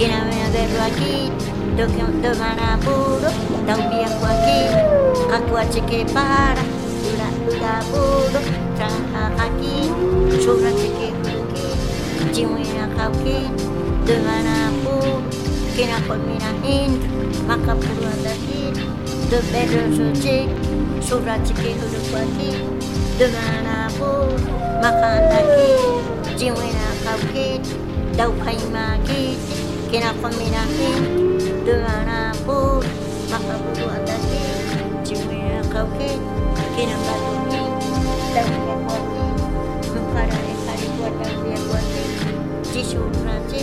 Kina verlo aquí, do manapuro, taubi aku aquí, aku ache que para, dura dura puro, traja aquí, sobra cheque aquí, jimuina kauki, do manapu, kina colmina in, makapuro andaki, do verlo soche, sobra cheque duro aquí, do manapu, makandaki, jimuina kauki, dau kaimaki, kinapaminahin dumanapo makabugo ang dati jimira kauke kinapatumi dahil kuwati nukara ekari kuwati kuwati jisho kuwati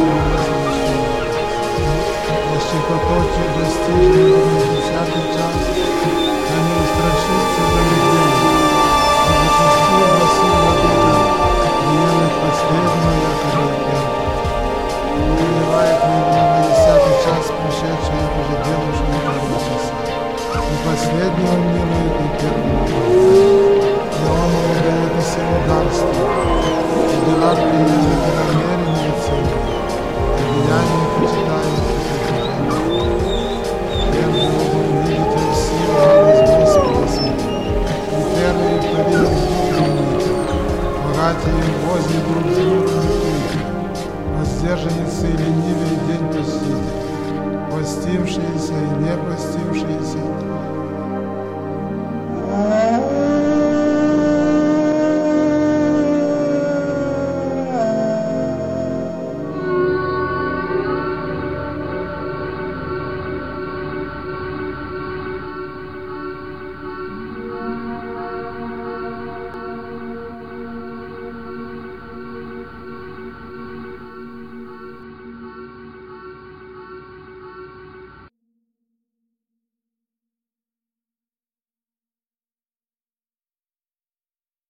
простившиеся и не простившиеся,